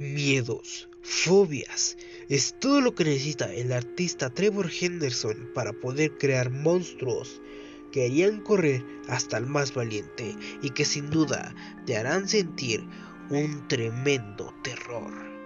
miedos, fobias. Es todo lo que necesita el artista Trevor Henderson para poder crear monstruos que harían correr hasta el más valiente y que sin duda te harán sentir un tremendo terror.